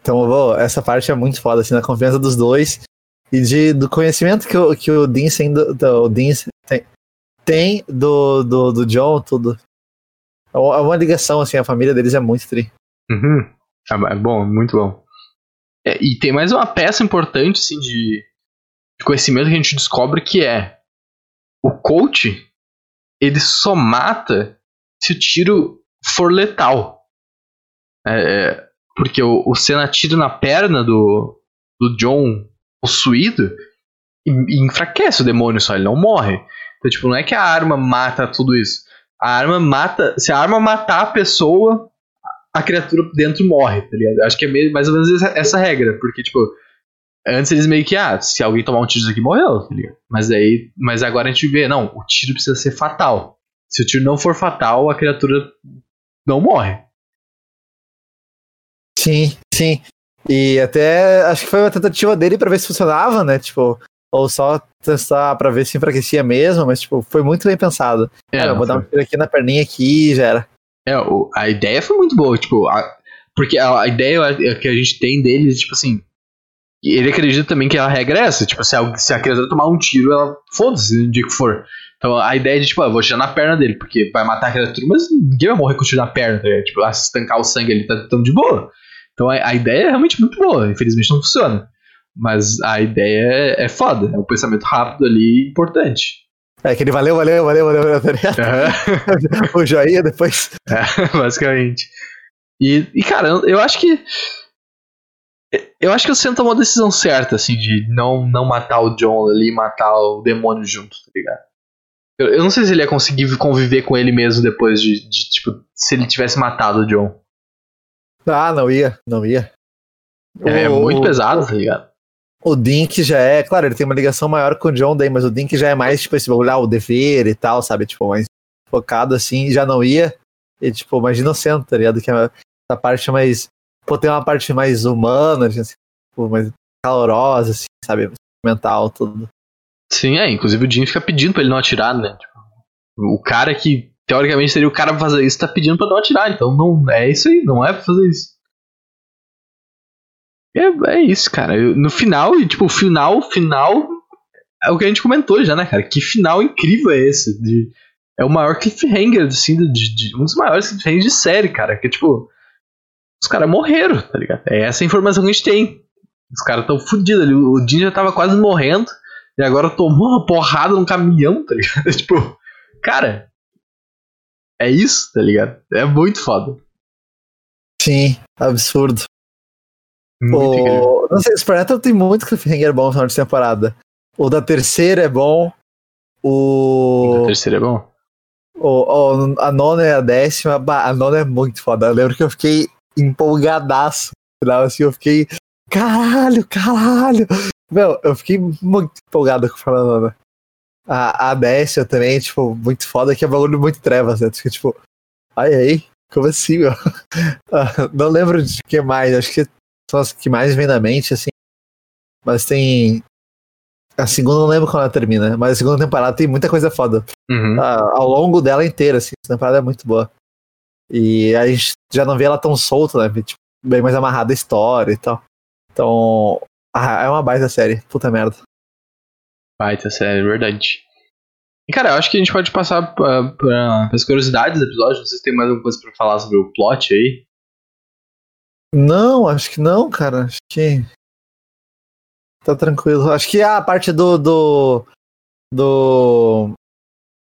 Então, essa parte é muito foda, assim, da confiança dos dois e de, do conhecimento que, o- que o Dean, tem, tem do, do, do John, tudo. É uma é uma ligação, assim, a família deles é muito tri.
Uhum. É é bom, muito bom. É, e tem mais uma peça importante, assim, de, de conhecimento que a gente descobre que é o coach, ele só mata se o tiro for letal. É, é, porque o, o Senna tira na perna do, do John possuído e, e enfraquece o demônio só, ele não morre. Então, tipo, não é que a arma mata tudo isso. A arma mata. Se a arma matar a pessoa, a criatura dentro morre, tá ligado? Acho que é meio, mais ou menos essa, essa regra, porque, tipo, antes eles meio que, ah, se alguém tomar um tiro aqui, morreu, tá? Mas aí, mas agora a gente vê, não, o tiro precisa ser fatal. Se o tiro não for fatal, a criatura não morre.
Sim, sim. E até acho que foi uma tentativa dele pra ver se funcionava, né? Tipo, ou só testar pra ver se enfraquecia mesmo, mas tipo, foi muito bem pensado.
É,
Cara, eu vou
não
dar um
foi-
tiro aqui na perninha aqui e já era.
é, o- a ideia foi muito boa, tipo, a- porque a, a ideia é que a gente tem dele, tipo assim, ele acredita também que a regra é essa, tipo, se a, se a criatura tomar um tiro, ela foda-se no dia que for. Então a ideia de, tipo, ah, eu vou tirar na perna dele, porque vai matar a criatura, mas ninguém vai morrer com tiro na perna, ligado? Tipo, ah, se estancar o sangue ali, tá tão de boa. Então a, a ideia é realmente muito boa, infelizmente não funciona. Mas a ideia é, é foda, é um pensamento rápido ali importante.
É que ele valeu, valeu, valeu, valeu, valeu, tá ligado?
Aham.
o joinha depois.
É, basicamente. E, e, cara, eu, acho que. Eu acho que o Sen tomou a decisão certa, assim, de não, não matar o John ali e matar o demônio junto, tá ligado? Eu, eu não sei se ele ia conseguir conviver com ele mesmo depois de, de, tipo, se ele tivesse matado o John.
Ah, não ia, não ia.
É,
O-
muito pesado, tá ligado?
O Dink já é, claro, ele tem uma ligação maior com o John Day, mas o Dink já é mais, tipo, esse bagulho, ah, o dever e tal, sabe? Tipo, mais focado assim, já não ia. E, tipo, mais inocente, tá ligado? Que é essa parte mais. Pô, tem uma parte mais humana, assim, tipo, mais calorosa, assim, sabe? Mental, tudo.
Sim, é. Inclusive o Jim fica pedindo pra ele não atirar, né? Tipo, o cara que, teoricamente, seria o cara pra fazer isso, tá pedindo pra não atirar. Então não é isso aí, não é pra fazer isso. É, é isso, cara. Eu- no final, e tipo, o final, final. É o que a gente comentou já, né, cara? Que final incrível é esse? De, é o maior cliffhanger, assim, de, de- um dos maiores cliffhangers de série, cara. Que tipo. Os caras morreram, tá ligado? É essa a informação que a gente tem. Os caras tão fodidos ali. O Jim já tava quase morrendo. E agora tomou uma porrada num caminhão, tá ligado? tipo, cara. É isso, tá ligado? É muito foda.
Sim, absurdo.
Muito.
O... Não sei, o Supernatural tem muito cliffhanger bom no final de temporada. O da terceira é bom. O.
A terceira é bom?
O, o- a nona e a décima, bah, a nona é muito foda. Eu lembro que eu fiquei empolgadaço. Assim, eu fiquei. Caralho, caralho! Meu, eu fiquei muito empolgado com a final da nona. A, a décima também, tipo, muito foda, que é um bagulho muito trevas, né? Fica tipo, ai ai, como assim, meu? Ah, Não lembro de que mais, acho que são as que mais vem na mente, assim. Mas tem. A segunda não lembro quando ela termina, mas a segunda temporada tem muita coisa foda.
Uhum.
Ah, ao longo dela inteira, assim, essa temporada é muito boa. E a gente já não vê ela tão solta, né? Tipo, bem mais amarrada a história e tal. Então, ah, é uma baita série, puta merda.
Baita série, verdade. E, cara, eu acho que a gente pode passar pra, pra, as curiosidades do episódio. Não sei se tem mais alguma coisa pra falar sobre o plot aí.
Não, acho que não, cara. Acho que. Tá tranquilo. Acho que a parte do. do. do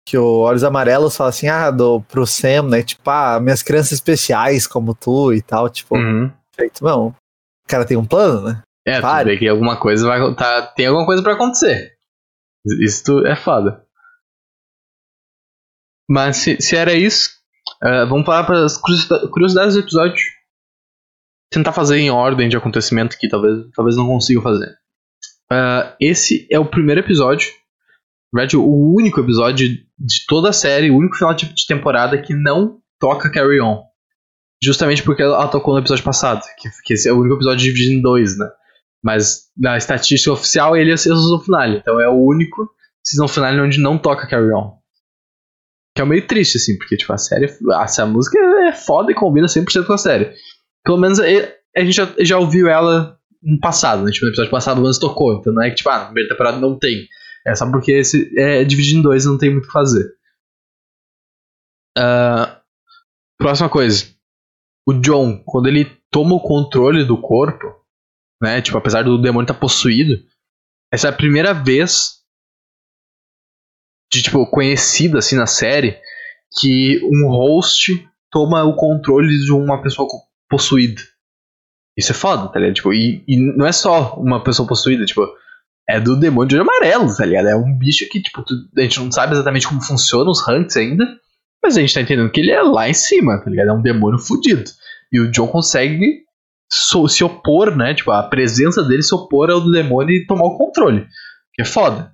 que o Olhos Amarelos fala assim, ah, do, pro Sam, né? Tipo, ah, minhas crianças especiais como tu e tal, tipo,
Uhum.
feito, não. O cara tem um plano, né?
É,
Pare.
tu vê que alguma coisa vai. Tá, tem alguma coisa pra acontecer. Isso é foda. Mas se, se era isso, ah, vamos falar para as curiosidades do episódio. Tentar fazer em ordem de acontecimento que talvez, talvez não consiga fazer. Ah, esse é o primeiro episódio. Na verdade, o único episódio de toda a série, o único final de, de temporada que não toca Carry On. Justamente porque ela tocou no episódio passado. Que, que esse é o único episódio dividido em dois, né? Mas na estatística oficial ele é season finale. Então é o único season finale onde não toca Carry On. Que é meio triste, assim, porque tipo, a série. Essa música é foda e combina 100% com a série. Pelo menos a gente já, já ouviu ela no passado, né? Tipo, no episódio passado o menos tocou. Então não é que, tipo, ah, na primeira temporada não tem. É só porque esse é dividido em dois não tem muito o que fazer. Ah, próxima coisa. O John, quando ele toma o controle do corpo, né? Tipo, apesar do demônio estar possuído, essa é a primeira vez de, tipo, conhecida assim na série que um host toma o controle de uma pessoa possuída. Isso é foda, tá ligado? Tipo, e, e não é só uma pessoa possuída, tipo, é do demônio de olho amarelo, tá ligado? É um bicho que, tipo, tu- a gente não sabe exatamente como funcionam os ranks ainda, mas a gente tá entendendo que ele é lá em cima, tá ligado? É um demônio fudido. E o John consegue so- se opor, né? Tipo, a presença dele se opor ao do demônio e tomar o controle. Que é foda.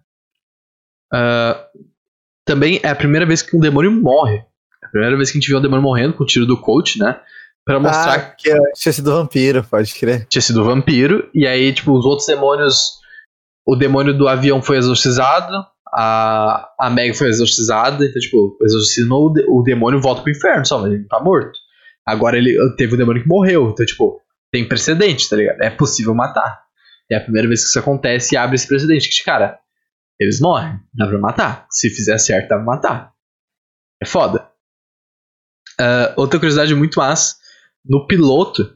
Ah, também é a primeira vez que um demônio morre. É a primeira vez que a gente vê um demônio morrendo com o tiro do coach, né? Pra mostrar
Ah, que tinha sido vampiro, pode crer.
tinha sido vampiro, e aí, tipo, os outros demônios. O demônio do avião foi exorcizado, a, a Meg foi exorcizada, então, tipo, exorcizou o, de- o demônio volta pro inferno, só, mas ele não tá morto. Agora ele teve o demônio que morreu, então, tipo, tem precedente, tá ligado? É possível matar. É a primeira vez que isso acontece e abre esse precedente, que, cara, eles morrem, dá pra matar. Se fizer certo, dá pra matar. É foda. Ah, outra curiosidade muito massa, no piloto,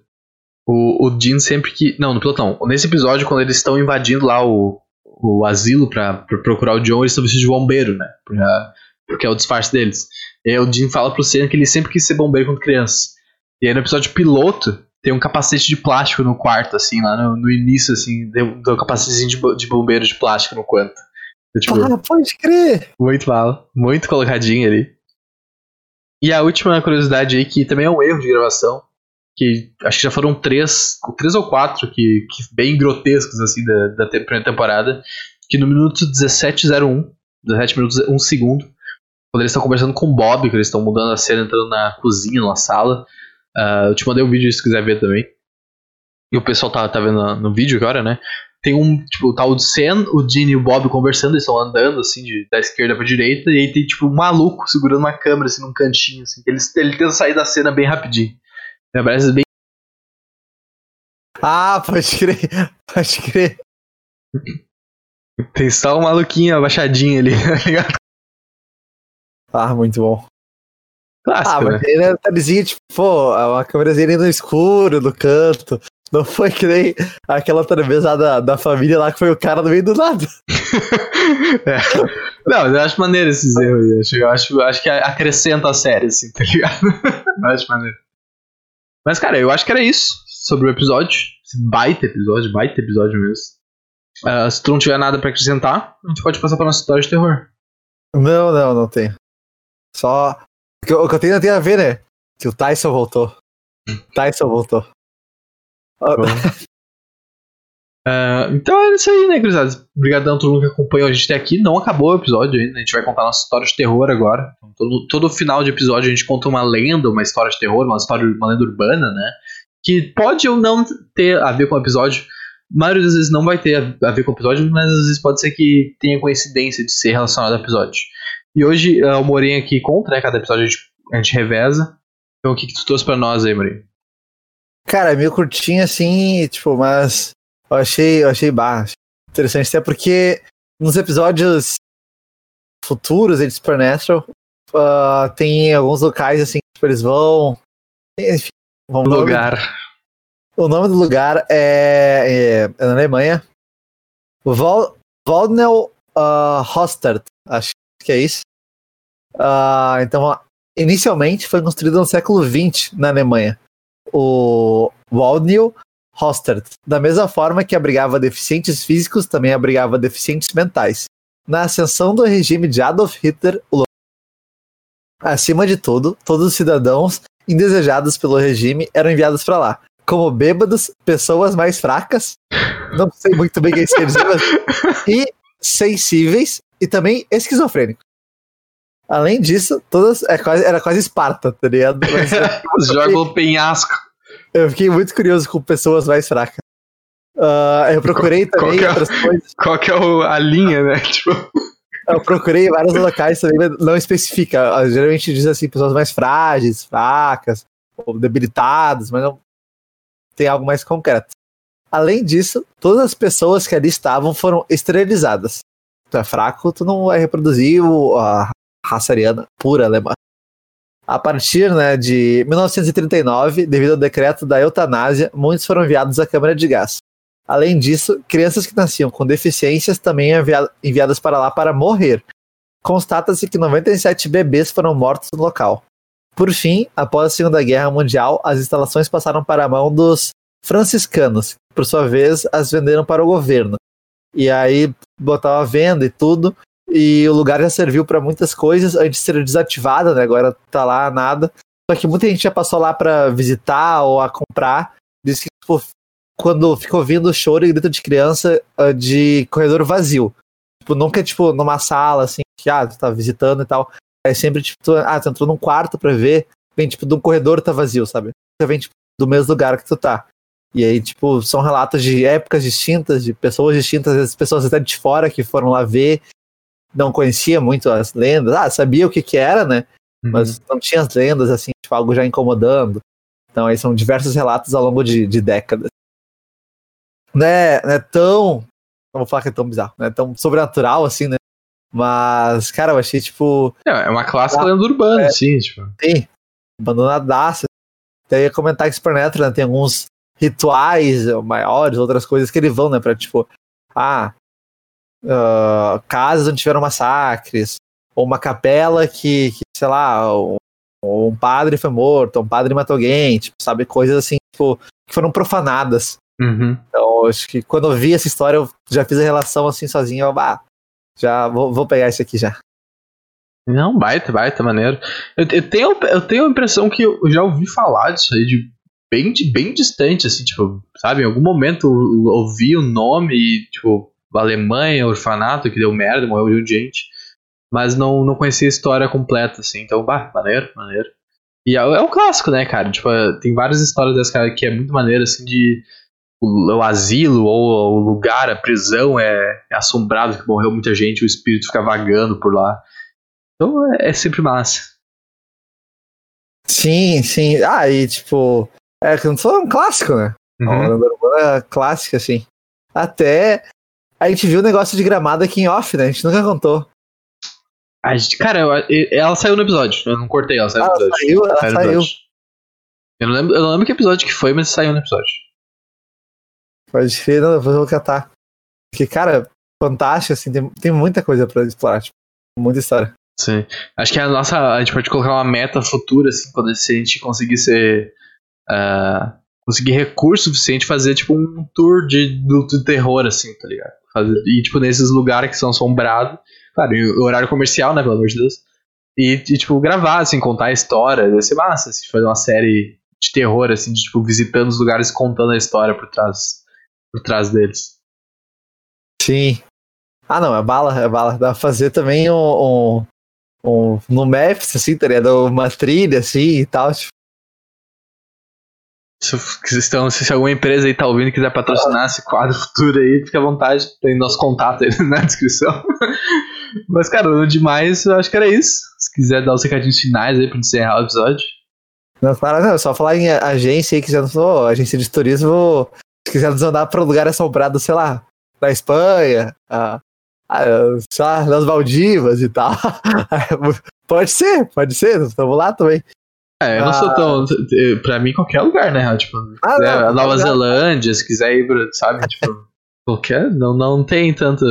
o, o Dean sempre que. Não, no piloto não. Nesse episódio, quando eles estão invadindo lá o, o asilo pra, pra procurar o John, eles estão vestidos de bombeiro, né? Pra- porque é o disfarce deles. E aí o Dean fala pro Senna que ele sempre quis ser bombeiro quando criança. E aí no episódio piloto, tem um capacete de plástico no quarto, assim, lá no, no início, assim, tem um capacetezinho de, de bombeiro de plástico no. É, tipo,
Ah, pode crer.
muito mal. Muito colocadinho ali. E a última curiosidade aí, que também é um erro de gravação, que acho que já foram três, três ou quatro que, que bem grotescos assim da, da primeira temporada, que no minuto 1701, 17 minutos 1 segundo, quando eles estão conversando com o Bob, que eles estão mudando a cena, entrando na cozinha, numa sala. Ah, eu te mandei um vídeo se quiser ver também. E o pessoal tá, tá vendo no- vídeo agora, né? Tem um, tipo, tá o Sen, o Dean e o Bob conversando, eles estão andando, assim, de, da esquerda pra direita, e aí tem, tipo, um maluco segurando uma câmera, assim, num cantinho, assim, ele, ele tenta sair da cena bem rapidinho. Me parece bem.
Ah, pode crer. Pode crer.
Tem só um maluquinho abaixadinho ali, tá ligado?
Ah, muito bom.
Clássico,
Ah,
né?
mas ele é detalhezinho, tipo, pô, uma câmerazinha no escuro, no canto. Não foi que nem aquela lá da, família lá que foi o cara no meio do nada.
É. Não, eu acho maneiro esses erros aí. Acho- Eu acho, acho que acrescenta a série, assim, tá ligado? Eu acho maneiro. Mas, cara, eu acho que era isso sobre o episódio. Esse baita episódio, baita episódio mesmo. Ah, se tu não tiver nada pra acrescentar, a gente pode passar pra nossa história de terror.
Não, não, não tem. Só. O que eu, tenho tem a ver, né? Que o Tyson voltou. Tyson voltou. Ah,
então é isso aí, né, gurizada? Obrigadão a todo mundo que acompanhou a gente até aqui. Não acabou o episódio ainda, a gente vai contar nossa história de terror agora. Então, todo, todo final de episódio a gente conta uma lenda, uma história de terror, uma história, uma lenda urbana, né? Que pode ou não ter a ver com o episódio, maioria das vezes não vai ter a, a ver com o episódio, mas às vezes pode ser que tenha coincidência de ser relacionado ao episódio. E hoje uh, o Morim aqui conta, né? Cada episódio a gente, a gente reveza. Então o que, que tu trouxe pra nós aí, Morim?
Cara, é meio curtinho assim, tipo, mas eu achei, eu achei baixo. Interessante até porque nos episódios futuros de Supernatural uh, tem alguns locais assim que tipo, eles vão. Enfim,
vão lugar.
O nome do lugar é, é, é na Alemanha. Waldnell uh, Hostert, acho que é isso. Uh, então, inicialmente foi construído no século XX na Alemanha. O Waldnell Hostert, da mesma forma que abrigava deficientes físicos, também abrigava deficientes mentais. Na ascensão do regime de Adolf Hitler, acima de tudo, todos os cidadãos indesejados pelo regime eram enviados para lá, como bêbados, pessoas mais fracas, não sei muito bem o que isso quer dizer, mas, e sensíveis e também esquizofrênicos. Além disso, todas é quase, era quase Esparta, tá ligado?
Mas, Joga o penhasco.
Eu fiquei muito curioso com pessoas mais fracas. Uh, eu procurei qual, também qual é, outras coisas.
Qual que é o, a linha, né? Tipo...
Eu procurei vários locais também, mas não especifica. Ah, geralmente diz assim, pessoas mais frágeis, fracas, ou debilitadas, mas não tem algo mais concreto. Além disso, todas as pessoas que ali estavam foram esterilizadas. Tu é fraco, tu não vai reproduzir a raça ariana pura alemã. A partir né, de 1939, devido ao decreto da eutanásia, muitos foram enviados à câmara de gás. Além disso, crianças que nasciam com deficiências também enviadas para lá para morrer. Constata-se que 97 bebês foram mortos no local. Por fim, após a Segunda Guerra Mundial, as instalações passaram para a mão dos franciscanos, que por sua vez as venderam para o governo. E aí botaram a venda e tudo, e o lugar já serviu para muitas coisas antes de ser desativada, né? Agora tá lá nada. Só que muita gente já passou lá para visitar ou a comprar. Diz que tipo, quando ficou ouvindo choro e grito de criança uh, de corredor vazio. Tipo, nunca, tipo, numa sala, assim, que, ah, tu tá visitando e tal. É sempre, tipo, tu, ah, tu entrou num quarto pra ver, vem, tipo, de um corredor tá vazio, sabe? Você vem, tipo, do mesmo lugar que tu tá. E aí, tipo, são relatos de épocas distintas, de pessoas distintas, as pessoas até de fora que foram lá ver, não conhecia muito as lendas, ah, sabia o que que era, né? Uhum. Mas não tinha as lendas, assim, tipo, algo já incomodando. Então aí são diversos relatos ao longo de, de décadas. Não é, não é tão. Não vou falar que é tão bizarro, não é tão sobrenatural assim, né? Mas, cara, eu achei, tipo.
É, é uma clássica lenda urbana, é, sim, tipo.
Sim, abandonadaça. Até ia comentar que Supernatural né, tem alguns rituais maiores, outras coisas que eles vão, né? Pra, tipo, ah, uh, casas onde tiveram massacres, ou uma capela que, que sei lá, um, um, padre foi morto, um padre matou alguém, tipo, sabe, coisas assim, tipo, que foram profanadas.
Uhum.
Então, acho que quando eu vi essa história, eu já fiz a relação assim sozinho, eu, bah, já vou, vou pegar isso aqui já.
Não, baita, baita, maneiro. Eu, eu, tenho, eu tenho a impressão que eu já ouvi falar disso aí de bem, de, bem distante, assim, tipo, sabe? Em algum momento eu ouvi o nome e, tipo, Alemanha, orfanato, que deu merda, morreu gente. Mas não, não conhecia a história completa, assim. Então, bah, maneiro, maneiro. E é, é um clássico, né, cara? Tipo, tem várias histórias dessa cara que é muito maneiro, assim, de o, o asilo ou o lugar, a prisão é, é, assombrado, que morreu muita gente, o espírito fica vagando por lá. Então é, é sempre massa.
Sim, sim. Ah, e tipo, é que não sou um clássico, né? Uhum. Uma lenda urbana clássica, assim. Até a gente viu o negócio de gramado aqui em off, né? A gente nunca contou.
A gente, cara, ela saiu no episódio. Eu não cortei, ela saiu no episódio.
Saiu, ela saiu. saiu.
Eu, não lembro, eu não lembro que episódio que foi, mas saiu no episódio.
Pode crer, não, vou catar. Porque, cara, fantástico, assim, tem, tem muita coisa pra explorar, tipo, muita história.
Sim. Acho que a nossa. A gente pode colocar uma meta futura, assim, quando se a gente conseguir ser. Uh, conseguir recurso suficiente fazer, tipo, um tour de, do, do terror, assim, tá ligado? E, tipo, nesses lugares que são assombrados. Claro, horário comercial, né, pelo amor de Deus. E, e, tipo, gravar, assim, contar a história. Deve ser massa, assim, fazer uma série de terror, assim, de, tipo, visitando os lugares contando a história por trás, por trás deles.
Sim. Ah, não, é bala, é bala. Dá pra fazer também um, um, um no Maps, assim, tá ligado? Uma trilha, assim, e tal, tipo,
Se, estão, se alguma empresa aí tá ouvindo e quiser patrocinar esse quadro futuro aí, fica à vontade. Tem nosso contato aí na descrição. Mas, cara, no demais, eu acho que era isso. Se quiser dar os recadinhos finais aí pra encerrar o episódio.
Não, claro, não, só falar em agência aí, quiser, oh, agência de turismo, se quiser nos mandar pra um lugar assombrado, sei lá, na Espanha, ah, ah, sei lá, nas Maldivas e tal. pode ser, pode ser, estamos lá também.
É, eu não sou tão. Ah. Pra mim, qualquer lugar, né? Tipo, ah, não, Nova lugar. Zelândia, se quiser ir, sabe? Tipo, qualquer. Não, não tem tanto.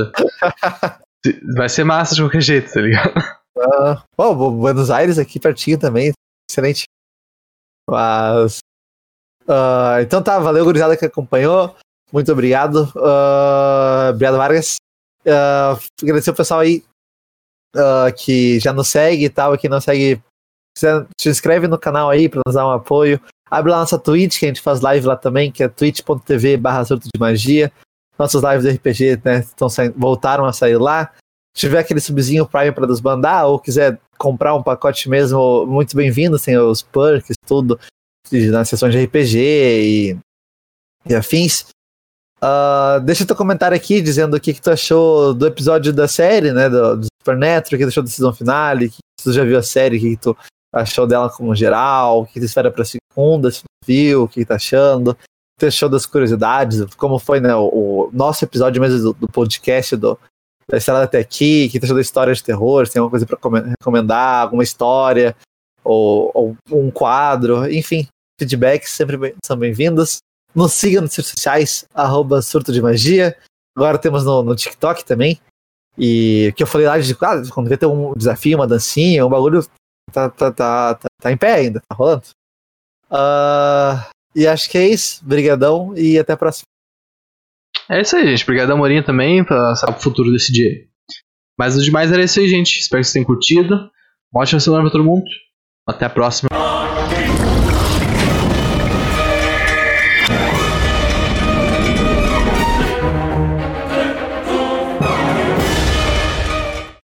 Vai ser massa de qualquer jeito, tá ligado?
Uh, bom, Buenos Aires aqui pertinho também, excelente. Mas. Uh, então tá, valeu, gurizada que acompanhou. Muito obrigado. Uh, obrigado, Vargas. Uh, agradecer o pessoal aí uh, que já nos segue e tal, que não segue. Se inscreve no canal aí pra nos dar um apoio. Abre lá nossa Twitch, que a gente faz live lá também, que é twitch.tv barra de magia. Nossas lives de RPG né, saindo, voltaram a sair lá. Se tiver aquele subzinho Prime para desbandar, ou quiser comprar um pacote mesmo, muito bem-vindo, tem os perks, tudo, nas sessões de RPG e, e afins. Uh, deixa teu comentário aqui dizendo o que, que tu achou do episódio da série, né? Do, do Supernatural, o que tu achou da season finale, que tu já viu a série, o que, que tu achou dela como geral, o que espera pra segunda, se viu, o que, tá achando, achou das curiosidades, como foi né, o, o nosso episódio mesmo do, do podcast do, da estrada até aqui, o que tu achou da história de terror, se tem alguma coisa pra recomendar, alguma história, ou, ou um quadro, enfim, feedbacks sempre bem, são bem-vindos. Nos siga nas redes sociais, arroba surto de magia. Agora temos no, no TikTok também. E que eu falei lá de ah, quando vai ter um desafio, uma dancinha, um bagulho tá, tá, tá, tá, tá em pé ainda, tá rolando. Uh, e acho que é isso. Obrigadão e até a próxima.
É isso aí, gente. Obrigadão, Morinha, também, pra saber o futuro desse dia. Mas o demais era isso aí, gente. Espero que vocês tenham curtido. Uma ótima semana pra todo mundo. Até a próxima.